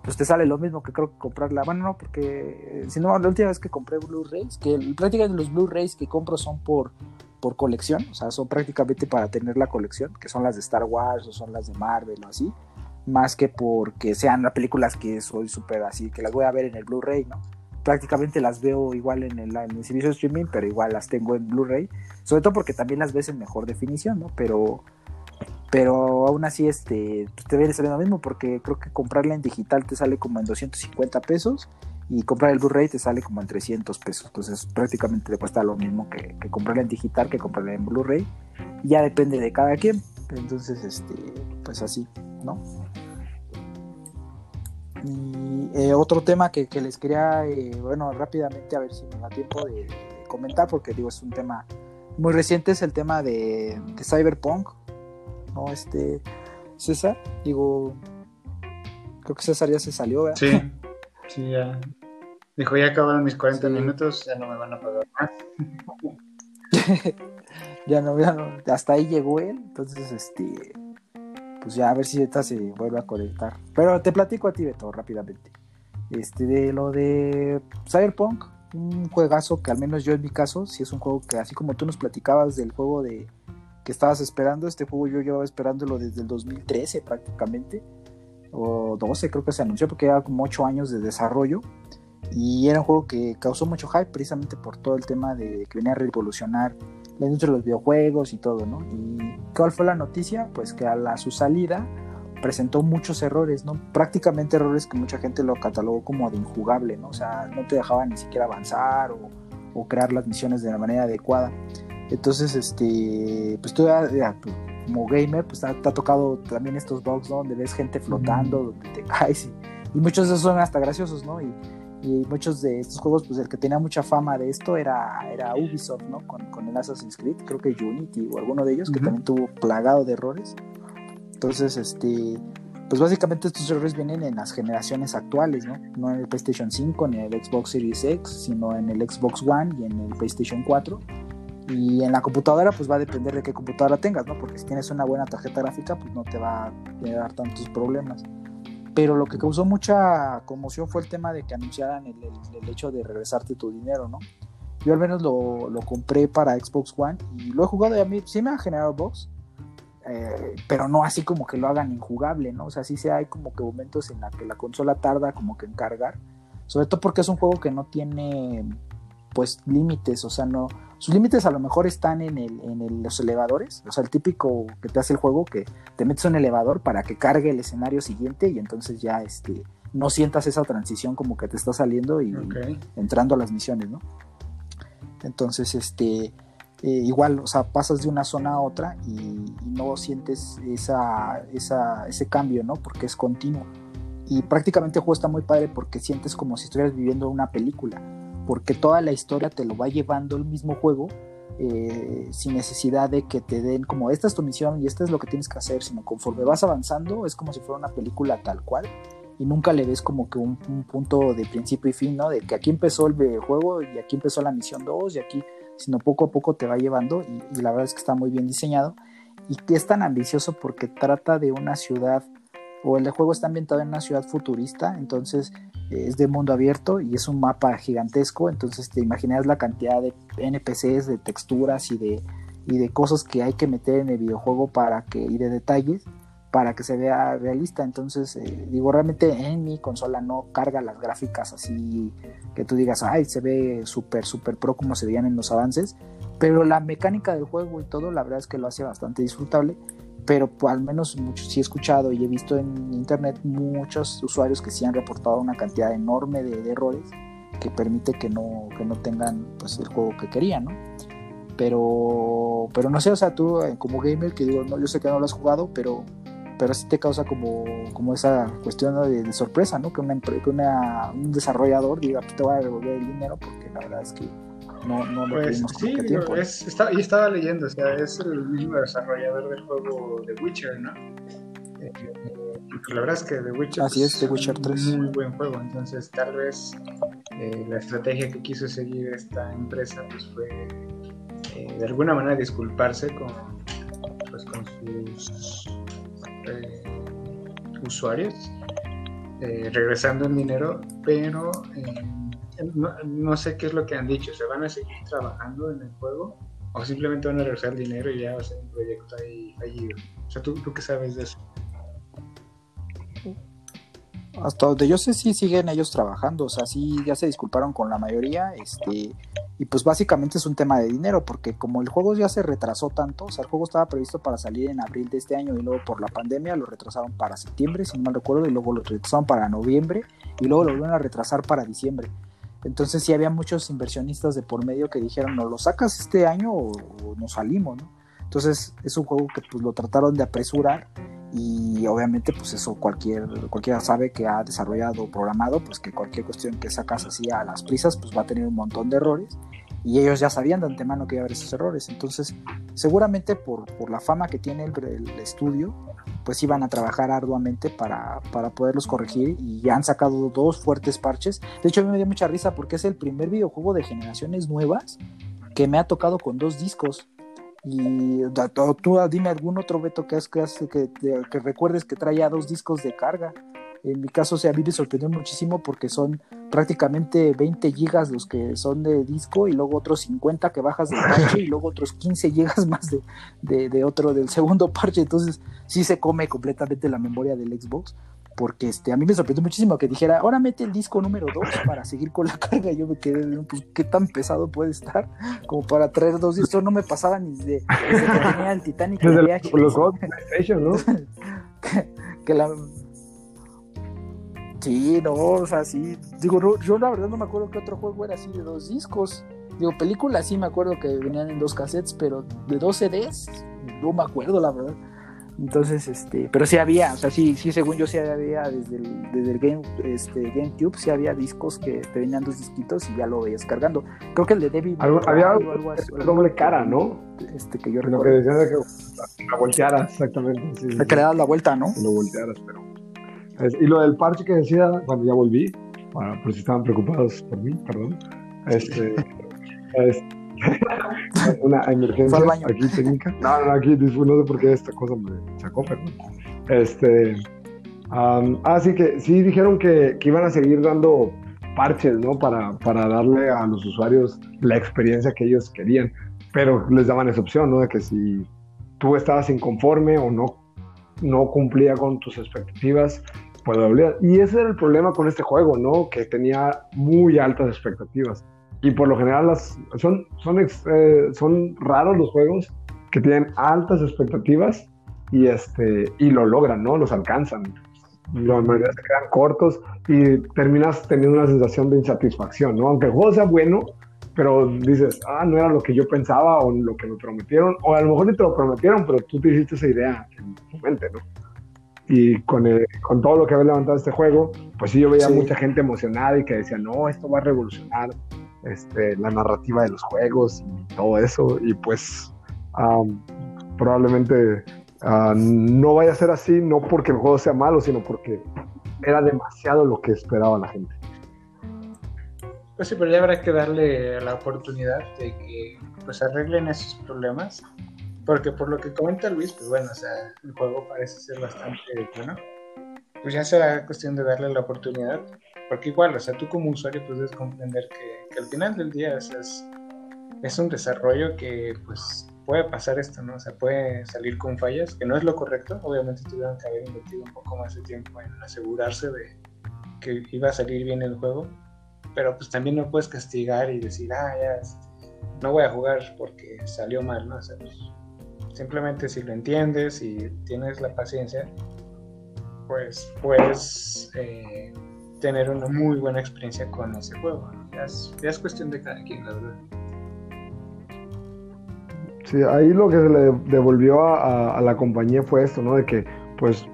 pues te sale lo mismo que creo que comprarla. Bueno, no, porque si no, la última vez que compré Blu-rays, que prácticamente los Blu-rays que compro son por, por colección, o sea, son prácticamente para tener la colección, que son las de Star Wars o son las de Marvel o así, más que porque sean las películas que soy súper así, que las voy a ver en el Blu-ray, ¿no? Prácticamente las veo igual en el, servicio de streaming, pero igual las tengo en Blu-ray, sobre todo porque también las ves en mejor definición, ¿no? Pero pero aún así este pues, te viene saliendo lo mismo porque creo que comprarla en digital te sale como en 250 pesos y comprar el Blu-ray te sale como en 300 pesos entonces prácticamente te cuesta lo mismo que, comprarla en digital que comprarla en Blu-ray ya depende de cada quien entonces este pues así no y eh, otro tema que, les quería eh, bueno rápidamente a ver si me da tiempo de, comentar porque digo es un tema muy reciente es el tema de, de Cyberpunk ¿no? Este, César, digo, creo que César ya se salió, ¿verdad? Sí, sí, ya. Dijo, ya acabaron mis 40 minutos, ya no me van a pagar más. ya no, ya no, hasta ahí llegó él, entonces, este, pues ya a ver si esta se vuelve a conectar. Pero te platico a ti, Beto, rápidamente. Este, de lo de Cyberpunk, un juegazo que al menos yo en mi caso, si es un juego que así como tú nos platicabas del juego de que estabas esperando. Este juego yo llevaba esperándolo desde el 2013 prácticamente, o 12 creo que se anunció, porque era como 8 años de desarrollo. Y era un juego que causó mucho hype precisamente por todo el tema de que venía a revolucionar la industria de los videojuegos y todo, ¿no? ¿Y cuál fue la noticia? Pues que a la, su salida presentó muchos errores, ¿no? Prácticamente errores que mucha gente lo catalogó como de injugable, ¿no? O sea, no te dejaban ni siquiera avanzar o, o crear las misiones de la manera adecuada. Entonces, este, pues tú como gamer, pues te, ha tocado también estos bugs, ¿no? Donde ves gente flotando, donde te caes y, muchos de esos son hasta graciosos, ¿no? Y, muchos de estos juegos, pues el que tenía mucha fama de esto era, era Ubisoft, ¿no? Con, con el Assassin's Creed, creo que Unity o alguno de ellos, que también tuvo plagado de errores. Entonces, este, pues básicamente estos errores vienen en las generaciones actuales, ¿no? No en el PlayStation 5 ni en el Xbox Series X, sino en el Xbox One y en el PlayStation 4 y en la computadora, pues va a depender de qué computadora tengas, ¿no? Porque si tienes una buena tarjeta gráfica, pues no te va a dar tantos problemas. Pero lo que causó mucha conmoción fue el tema de que anunciaran el, hecho de regresarte tu dinero, ¿no? Yo al menos lo, lo, compré para Xbox One y lo he jugado y a mí sí me ha generado box, eh, pero no así como que lo hagan injugable, ¿no? O sea, sí hay como que momentos en la que la consola tarda como que en cargar, sobre todo porque es un juego que no tiene pues límites, o sea, no, sus límites a lo mejor están en, el, en los elevadores, o sea, el típico que te hace el juego que te metes un elevador para que cargue el escenario siguiente y entonces ya este, no sientas esa transición como que te está saliendo y entrando a las misiones, ¿no? Entonces, este, eh, igual, o sea, pasas de una zona a otra y, no sientes esa, esa, ese cambio, ¿no? Porque es continuo. Y prácticamente el juego está muy padre porque sientes como si estuvieras viviendo una película porque toda la historia te lo va llevando el mismo juego eh, sin necesidad de que te den como esta es tu misión y esto es lo que tienes que hacer, sino conforme vas avanzando es como si fuera una película tal cual y nunca le ves como que un, punto de principio y fin, ¿no? De que aquí empezó el videojuego y aquí empezó la misión 2 y aquí, sino poco a poco te va llevando y, y la verdad es que está muy bien diseñado y que es tan ambicioso porque trata de una ciudad o el juego está ambientado en una ciudad futurista, entonces es de mundo abierto y es un mapa gigantesco, entonces te imaginas la cantidad de NPCs, de texturas y de, y de cosas que hay que meter en el videojuego para que, y de detalles para que se vea realista. Entonces, eh, digo, realmente en mi consola no carga las gráficas así que tú digas, ay, se ve súper, súper pro como se veían en los avances, pero la mecánica del juego y todo, la verdad es que lo hace bastante disfrutable pero pues, al menos muchos sí he escuchado y he visto en internet muchos usuarios que sí han reportado una cantidad enorme de, errores que permite que no, que no tengan pues el juego que querían, ¿no? Pero, pero no sé, o sea, tú eh, como gamer, que digo, no, yo sé que no lo has jugado, pero pero sí te causa como, como esa cuestión de, sorpresa, ¿no? Que, una, que una, un desarrollador diga, pues te voy a devolver el dinero porque la verdad es que no, no lo pues, sí, tiempo. Es, está, y estaba leyendo, o sea, es el mismo desarrollador del juego de Witcher, ¿no? Eh, la verdad es que The Witcher, Así es, The Witcher 3. es un muy buen juego, entonces tal vez eh, la estrategia que quiso seguir esta empresa pues fue eh, de alguna manera disculparse con, pues, con sus eh, usuarios, regresando el dinero, pero no, sé qué es lo que han dicho, ¿se van a seguir trabajando en el juego? ¿O simplemente van a regresar el dinero y ya va a ser un proyecto ahí fallido? O sea, ¿tú, tú qué sabes de eso? hasta donde yo sé sí siguen ellos trabajando, o sea, sí ya se disculparon con la mayoría, este, y pues básicamente es un tema de dinero, porque como el juego ya se retrasó tanto, o sea, el juego estaba previsto para salir en abril de este año y luego por la pandemia lo retrasaron para septiembre, si no mal recuerdo, y luego lo retrasaron para noviembre y luego lo volvieron a retrasar para diciembre. Entonces sí había muchos inversionistas de por medio que dijeron, no lo sacas este año o, o nos salimos, ¿no? Entonces es un juego que pues lo trataron de apresurar y obviamente pues eso cualquier cualquiera sabe que ha desarrollado o programado pues que cualquier cuestión que sacas así a las prisas pues va a tener un montón de errores y ellos ya sabían de antemano que iba a haber esos errores. Entonces seguramente por, por la fama que tiene el, estudio pues iban a trabajar arduamente para, para poderlos corregir y ya han sacado dos fuertes parches. De hecho a mí me dio mucha risa porque es el primer videojuego de generaciones nuevas que me ha tocado con dos discos. Y tú dime algún otro veto que, has, que, que, que, recuerdes que traía dos discos de carga. En mi caso, a mí me sorprendió muchísimo porque son prácticamente 20 gigas los que son de disco y luego otros 50 que bajas del parche y luego otros 15 gigas más de, de, otro del segundo parche. Entonces, sí se come completamente la memoria del Xbox porque este, a mí me sorprendió muchísimo que dijera, ahora mete el disco número 2 para seguir con la carga. Y yo me quedé, pues, ¿qué tan pesado puede estar? Como para traer dos discos. No me pasaba ni de, desde que tenía el Titanic. Desde viaje, los que, la... Sí, no, o sea, sí. Digo, yo la verdad no me acuerdo que otro juego era así de dos discos. Digo, películas sí me acuerdo que venían en dos cassettes, pero de dos CDs, no me acuerdo, la verdad. Entonces, este, pero sí había, o sea, sí, sí, según yo sí había desde el, desde el Game, este, GameCube, sí había discos que te venían dos disquitos y ya lo veías cargando. Creo que el de David había algo, así, doble cara, ¿no? Este que yo recuerdo. Lo que decían es que la voltearas, exactamente. Sí, que le das la vuelta, ¿no? lo voltearas, pero. Y lo del parche que decía cuando ya volví, bueno, por si estaban preocupados por mí, perdón. Este, una emergencia aquí técnica. No, no, aquí no sé por qué esta cosa me sacó, pero este. así que sí dijeron que, que, iban a seguir dando parches, ¿no? Para, para darle a los usuarios la experiencia que ellos querían, pero les daban esa opción, ¿no? De que si tú estabas inconforme o no, no cumplía con tus expectativas, Y ese era el problema con este juego, ¿no? Que tenía muy altas expectativas y por lo general las, son, son, eh, son raros los juegos que tienen altas expectativas y, este, y lo logran, ¿no? Los alcanzan. La mayoría se quedan cortos y terminas teniendo una sensación de insatisfacción, ¿no? Aunque el juego sea bueno, pero dices, ah, no era lo que yo pensaba o lo que me prometieron, o a lo mejor ni te lo prometieron, pero tú te hiciste esa idea en tu mente, ¿no? Y con, con todo lo que había levantado este juego, pues sí, yo veía mucha gente emocionada y que decía, no, esto va a revolucionar este, la narrativa de los juegos y todo eso. Y pues probablemente ah, no vaya a ser así, no porque el juego sea malo, sino porque era demasiado lo que esperaba la gente. Pues sí, pero ya habrá que darle la oportunidad de que pues arreglen esos problemas. Porque por lo que comenta Luis, pues bueno, o sea, el juego parece ser bastante bueno. Pues ya será cuestión de darle la oportunidad. Porque igual, o sea, tú como usuario puedes comprender que al final del día es, es, un desarrollo que pues puede pasar esto, ¿no? O sea, puede salir con fallas, que no es lo correcto. Obviamente tuvieron que haber invertido un poco más de tiempo en asegurarse de que iba a salir bien el juego. Pero pues también no puedes castigar y decir, ah, ya, este, no voy a jugar porque salió mal, ¿no? O sea, pues, simplemente si lo entiendes y tienes la paciencia, pues puedes eh, tener una muy buena experiencia con ese juego. Ya, es, cuestión de cada quien, la verdad. Sí, ahí lo que se le devolvió a, la compañía fue esto, ¿no? De que pues,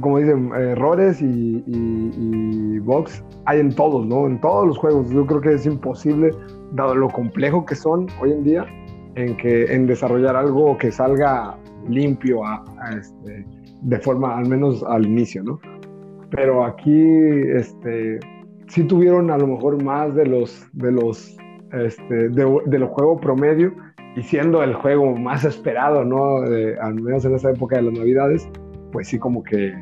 como dicen, errores y, y, bugs hay en todos, ¿no? En todos los juegos. Yo creo que es imposible, dado lo complejo que son hoy en día, en, que, en desarrollar algo que salga limpio este, de forma, al menos al inicio, ¿no? Pero aquí, este, sí tuvieron a lo mejor más de los, de los, este, de, los juegos promedio y siendo el juego más esperado, ¿no? al menos en esa época de las navidades, pues sí como que,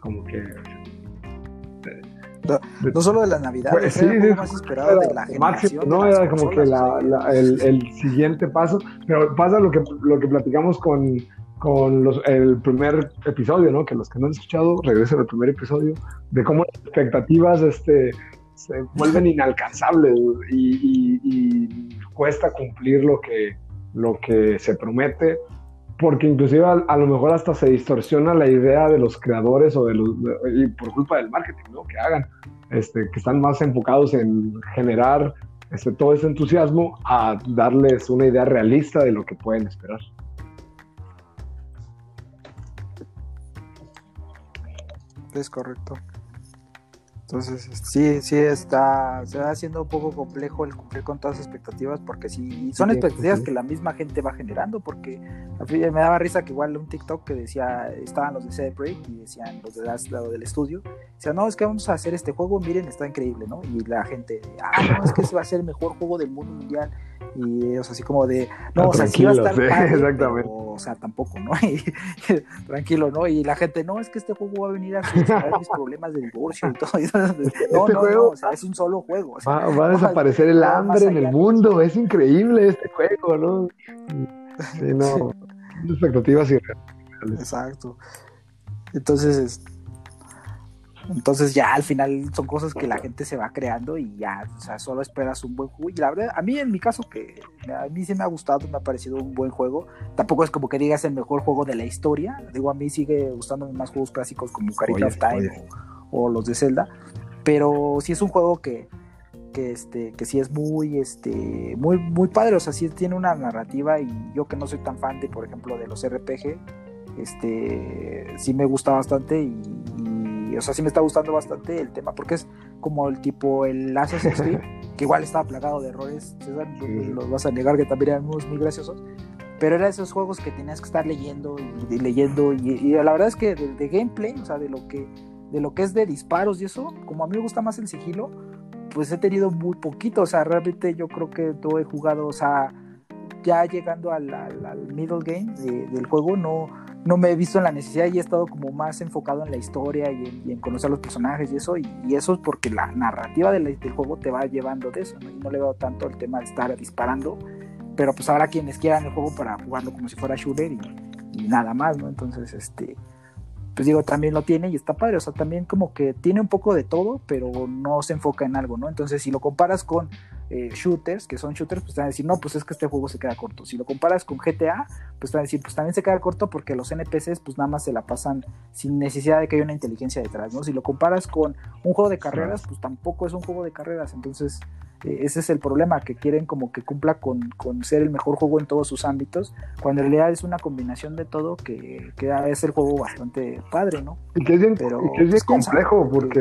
como que no, solo de la Navidad, pues, sí, el más esperado de la generación. no, era como que el, el, siguiente paso, pero pasa lo que, lo que platicamos con, con los, el primer episodio, ¿no? Que los que no han escuchado regresen al primer episodio, de cómo las expectativas este, se vuelven inalcanzables y, y, cuesta cumplir lo que, lo que se promete, porque inclusive a, lo mejor hasta se distorsiona la idea de los creadores o de los, y por culpa del marketing, ¿no? Que hagan, este, que están más enfocados en generar este, todo ese entusiasmo a darles una idea realista de lo que pueden esperar. Es correcto. Entonces, sí, sí está, se va haciendo un poco complejo el cumplir con todas las expectativas, porque sí, son expectativas que la misma gente va generando, porque me daba risa que igual un TikTok que decía, estaban los de CD Break y decían los de lado del estudio, decían, no, es que vamos a hacer este juego, miren, está increíble, ¿no? Y la gente, ah, no, es que ese va a ser el mejor juego del mundo mundial, y ellos así como de, no, o sea, sí va a estar exactamente. o sea, tampoco, ¿no? tranquilo, ¿no? Y la gente, no, es que este juego va a venir a solucionar mis problemas de divorcio y todo. no, este no, juego no, o sea, es un solo juego. va, a desaparecer el hambre en el mundo, es increíble este juego, ¿no? Sí, no, expectativas irreales. Exacto. Entonces, entonces ya al final son cosas que la gente se va creando y ya, o sea, solo esperas un buen juego. Y la verdad, a mí en mi caso, que a mí sí me ha gustado, me ha parecido un buen juego. Tampoco es como que digas el mejor juego de la historia. Digo, a mí sigue gustándome más juegos clásicos como Carita of Time o, los de Zelda. Pero sí es un juego que, que, este, que sí es muy, este, muy, muy padre. O sea, sí tiene una narrativa y yo que no soy tan fan de, por ejemplo, de los RPG, este, sí me gusta bastante y o sea, sí me está gustando bastante el tema, porque es como el tipo el Assassin's Creed, que igual estaba plagado de errores, César, los vas a negar que también eran muy, muy graciosos, pero era esos juegos que tenías que estar leyendo y, leyendo, y, la verdad es que de, gameplay, o sea, de lo que de lo que es de disparos y eso, como a mí me gusta más el sigilo, pues he tenido muy poquito, o sea, realmente yo creo que todo he jugado, o sea, ya llegando al, middle game del juego, no, no me he visto en la necesidad y he estado como más enfocado en la historia y en, conocer los personajes y eso, y, eso es porque la narrativa del, juego te va llevando de eso, ¿no? Y no le veo tanto el tema de estar disparando, pero pues habrá quienes quieran el juego para jugarlo como si fuera shooter y, y nada más, ¿no? Entonces, este, pues digo, también lo tiene y está padre, o sea, también como que tiene un poco de todo, pero no se enfoca en algo, ¿no? Entonces, si lo comparas con eh, shooters, que son shooters, pues te van a decir, no, pues es que este juego se queda corto. Si lo comparas con GTA, pues te van a decir, pues también se queda corto porque los NPCs pues nada más se la pasan sin necesidad de que haya una inteligencia detrás, ¿no? Si lo comparas con un juego de carreras, pues tampoco es un juego de carreras, entonces ese es el problema, que quieren como que cumpla con, ser el mejor juego en todos sus ámbitos, cuando en realidad es una combinación de todo que, que es el juego bastante padre, ¿no? Y que es bien, Pero, que es bien pues, complejo, porque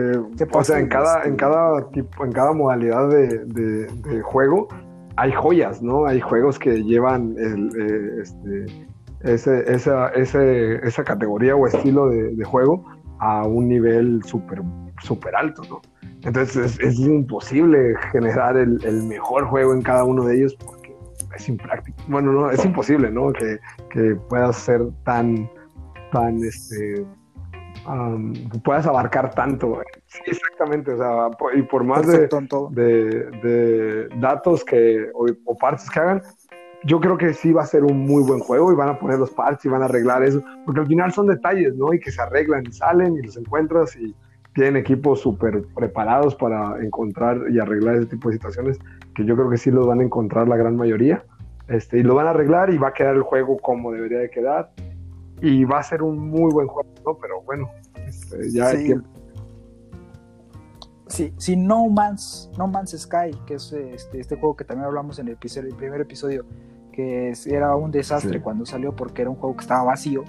o sea, en cada, en cada tipo, en cada modalidad de, juego hay joyas, ¿no? Hay juegos que llevan el, eh, este, ese, esa, ese, esa categoría o estilo de, juego a un nivel súper super alto, ¿no? Entonces es, imposible generar el, mejor juego en cada uno de ellos porque es impráctico. Bueno, no, es imposible, ¿no? Que, que puedas ser tan, tan, este, puedas abarcar tanto. Sí, exactamente, o sea, y por más de, de, datos que, o, partes que hagan, yo creo que sí va a ser un muy buen juego y van a poner los parts y van a arreglar eso, porque al final son detalles, ¿no? Y que se arreglan y salen y los encuentras y tienen equipos súper preparados para encontrar y arreglar ese tipo de situaciones, que yo creo que sí los van a encontrar la gran mayoría. Este, y lo van a arreglar y va a quedar el juego como debería de quedar. Y va a ser un muy buen juego, ¿no? Pero bueno, este, ya sí. tiempo. Sí, sí, No Man's, no Man's Sky, que es este, este juego que también hablamos en el, episodio, el primer episodio, que era un desastre cuando salió porque era un juego que estaba vacío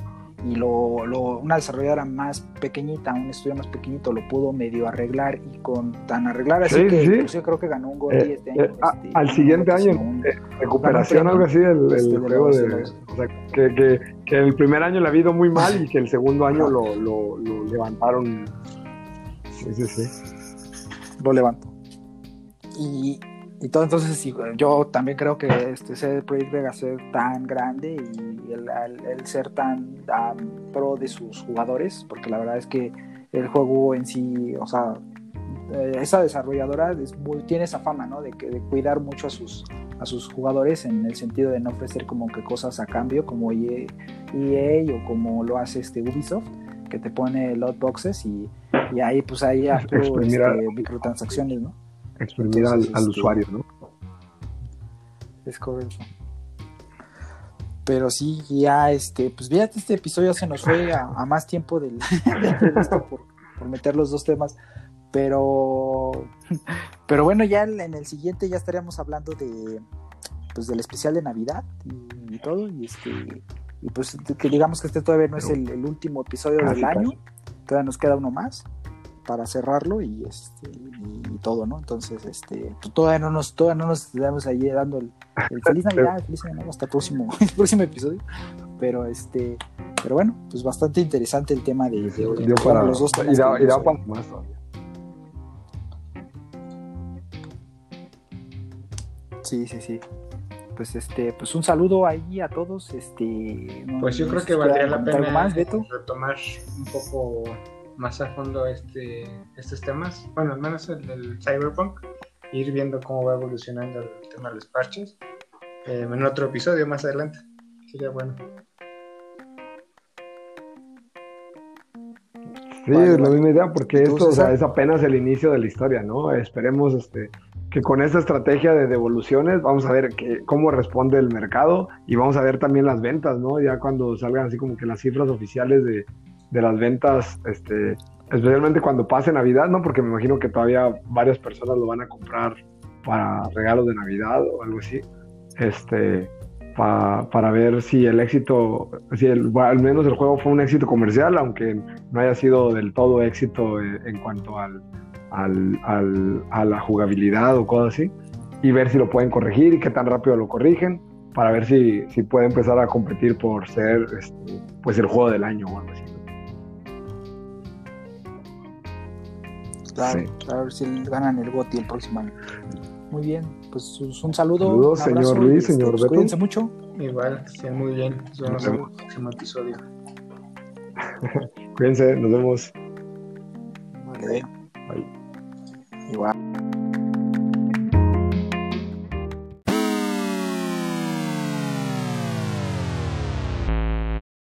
y lo, lo, una desarrolladora más pequeñita, un estudio más pequeñito lo pudo medio arreglar y con tan arreglar así que yo creo que ganó un GOTY eh, este año. Eh, este, al siguiente año, un, eh, recuperación, algo así, el, este, juego de, de, o sea, que, que, que, el primer año le ha ido muy mal y que el segundo año lo, lo, lo, levantaron. Sí, sí, sí. Lo levantó. Y, y todo entonces yo también creo que este ese proyecto de ser tan grande y el, el, el ser tan um, pro de sus jugadores porque la verdad es que el juego en sí o sea eh, esa desarrolladora es muy, tiene esa fama ¿no? de, que, de cuidar mucho a sus a sus jugadores en el sentido de no ofrecer como que cosas a cambio como EA, EA o como lo hace este Ubisoft que te pone lot boxes y, y ahí pues ahí a este, microtransacciones ¿no? Exprimir Entonces, al, al este, usuario, ¿no? Es correcto. Pero sí, ya este, pues fíjate, este episodio se nos fue a, a más tiempo del, por, por, meter los dos temas. Pero, pero bueno, ya en el siguiente ya estaríamos hablando de pues del especial de Navidad y, y todo. Y este, y pues que digamos que este todavía no es el, el último episodio del año. Todavía nos queda uno más para cerrarlo y este y, y, todo, ¿no? Entonces, este, todavía no nos, todavía no nos quedamos ahí dando el, el feliz Navidad, feliz Navidad hasta el próximo, el próximo episodio. Pero este, pero bueno, pues bastante interesante el tema de, de hoy. para, los dos temas. Y da, y da para más todavía. Sí, sí, sí. Pues este, pues un saludo ahí a todos. Este, pues yo creo que valdría la pena más, Beto? retomar un poco más a fondo este, estos temas, bueno, al menos el del Cyberpunk, ir viendo cómo va evolucionando el tema de los parches eh, en otro episodio más adelante. Sería bueno. Sí, vale, es la misma idea, porque esto o sea, es apenas el inicio de la historia, ¿no? Esperemos este, que con esta estrategia de devoluciones vamos a ver que, cómo responde el mercado y vamos a ver también las ventas, ¿no? Ya cuando salgan así como que las cifras oficiales de, de las ventas, este, especialmente cuando pase Navidad, ¿no? Porque me imagino que todavía varias personas lo van a comprar para regalos de Navidad o algo así. Este, pa, para ver si el éxito, si el, al menos el juego fue un éxito comercial, aunque no haya sido del todo éxito en, en cuanto al, al, al, a la jugabilidad o cosas así, y ver si lo pueden corregir y qué tan rápido lo corrigen, para ver si, si puede empezar a competir por ser este, pues el juego del año o algo así. Claro, sí. a ver si ganan el GOTI el próximo año. Muy bien, pues un saludo. Saludos, un señor Luis, este, señor pues, Beto. Cuídense mucho. Igual, estén muy bien. Nos vemos en el próximo episodio. Cuídense, nos vemos. Vale. Bye.